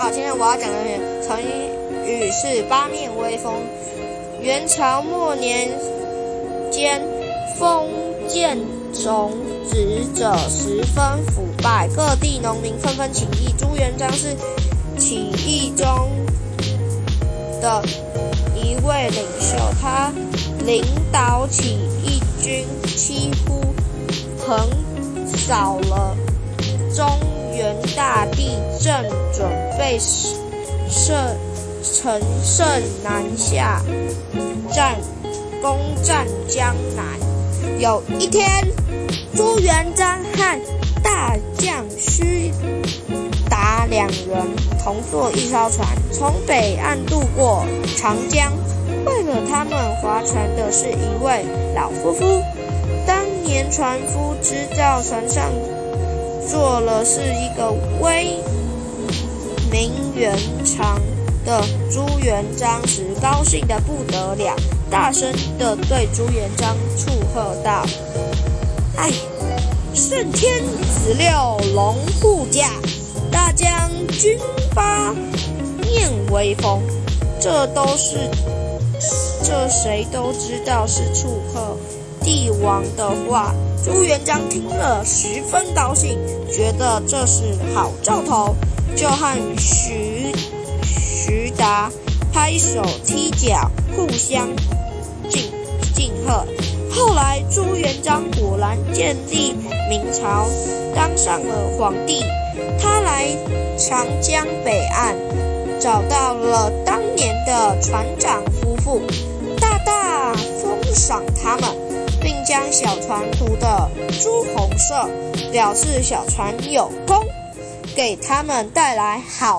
好，今天我要讲的成语是八面威风。元朝末年间，封建种植者十分腐败，各地农民纷纷起义。朱元璋是起义中的一位领袖，他领导起义军，几乎横扫了中原大地，正准被胜乘胜南下，战攻占江南。有一天，朱元璋和大将须达两人同坐一艘船，从北岸渡过长江。为了他们划船的是一位老夫妇。当年船夫知道船上坐了是一个威名远长的朱元璋时，高兴得不得了，大声地对朱元璋祝贺道：“哎，圣天子六龙护驾，大将军八面威风，这都是这谁都知道是祝贺帝王的话。”朱元璋听了十分高兴，觉得这是好兆头，就和徐徐达拍手踢脚，互相敬敬贺。后来朱元璋果然建立明朝，当上了皇帝。他来长江北岸，找到了当年的船长夫妇，大大封赏他们。并将小船涂的朱红色，表示小船有功，给他们带来好